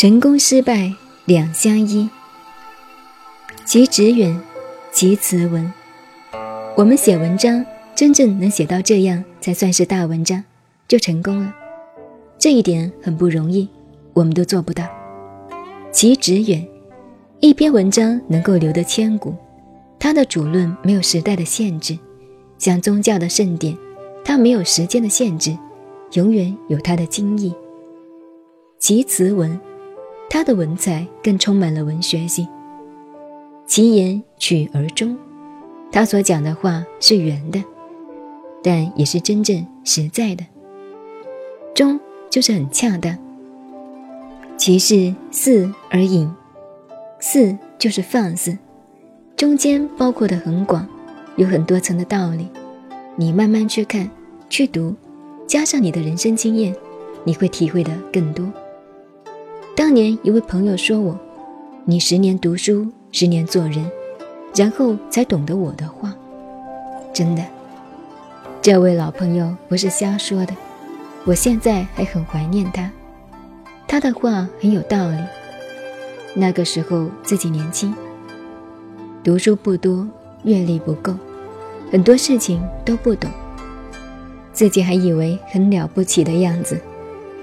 成功失败两相依，其直远，其词文。我们写文章，真正能写到这样，才算是大文章，就成功了。这一点很不容易，我们都做不到。其直远，一篇文章能够留得千古，它的主论没有时代的限制，像宗教的圣典，它没有时间的限制，永远有它的精义。其词文。他的文采更充满了文学性，其言曲而终，他所讲的话是圆的，但也是真正实在的。中就是很恰当。其是似而隐，似就是放肆，中间包括的很广，有很多层的道理。你慢慢去看、去读，加上你的人生经验，你会体会的更多。当年一位朋友说我：“你十年读书，十年做人，然后才懂得我的话。”真的，这位老朋友不是瞎说的，我现在还很怀念他。他的话很有道理。那个时候自己年轻，读书不多，阅历不够，很多事情都不懂，自己还以为很了不起的样子，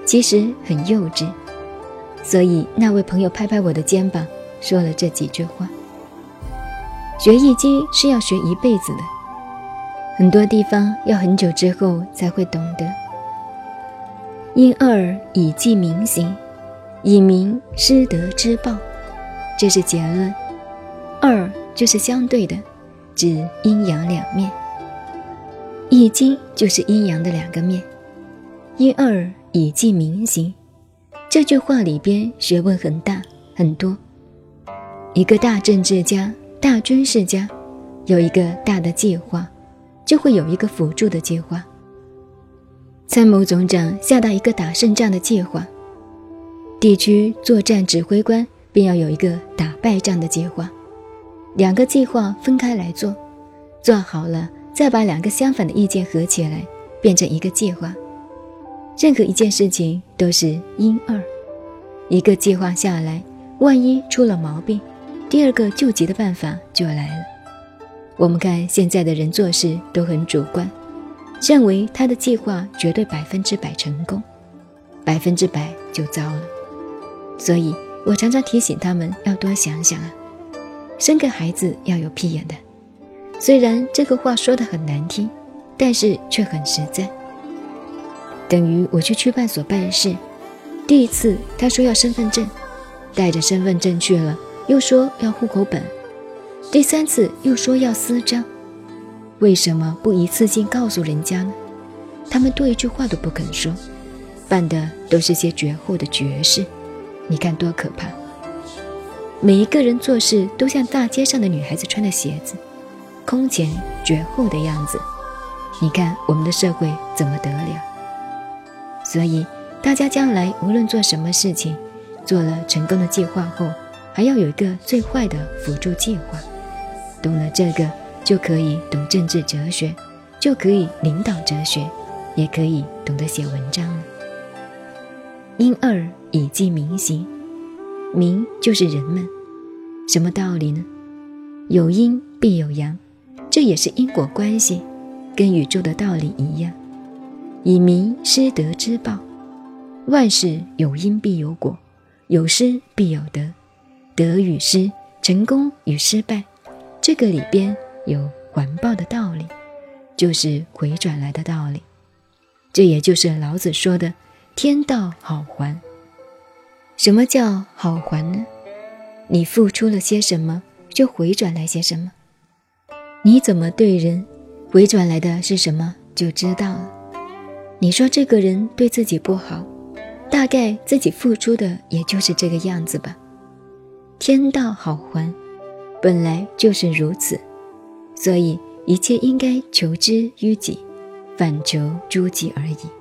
其实很幼稚。所以那位朋友拍拍我的肩膀，说了这几句话：“学易经是要学一辈子的，很多地方要很久之后才会懂得。因二以记明行，以明失德之报，这是结论。二就是相对的，指阴阳两面。易经就是阴阳的两个面。因二以记明行。”这句话里边学问很大很多。一个大政治家、大军事家，有一个大的计划，就会有一个辅助的计划。参谋总长下达一个打胜仗的计划，地区作战指挥官便要有一个打败仗的计划。两个计划分开来做，做好了再把两个相反的意见合起来，变成一个计划。任何一件事情都是因二，一个计划下来，万一出了毛病，第二个救急的办法就来了。我们看现在的人做事都很主观，认为他的计划绝对百分之百成功，百分之百就糟了。所以我常常提醒他们要多想想啊，生个孩子要有屁眼的。虽然这个话说的很难听，但是却很实在。等于我去区办所办事，第一次他说要身份证，带着身份证去了，又说要户口本，第三次又说要私章，为什么不一次性告诉人家呢？他们多一句话都不肯说，办的都是些绝后的绝事，你看多可怕！每一个人做事都像大街上的女孩子穿的鞋子，空前绝后的样子，你看我们的社会怎么得了？所以，大家将来无论做什么事情，做了成功的计划后，还要有一个最坏的辅助计划。懂了这个，就可以懂政治哲学，就可以领导哲学，也可以懂得写文章了。因二以记民行，民就是人们，什么道理呢？有阴必有阳，这也是因果关系，跟宇宙的道理一样。以民失德之报，万事有因必有果，有失必有得，得与失，成功与失败，这个里边有环报的道理，就是回转来的道理。这也就是老子说的“天道好还”。什么叫好还呢？你付出了些什么，就回转来些什么。你怎么对人，回转来的是什么，就知道了。你说这个人对自己不好，大概自己付出的也就是这个样子吧。天道好还，本来就是如此，所以一切应该求之于己，反求诸己而已。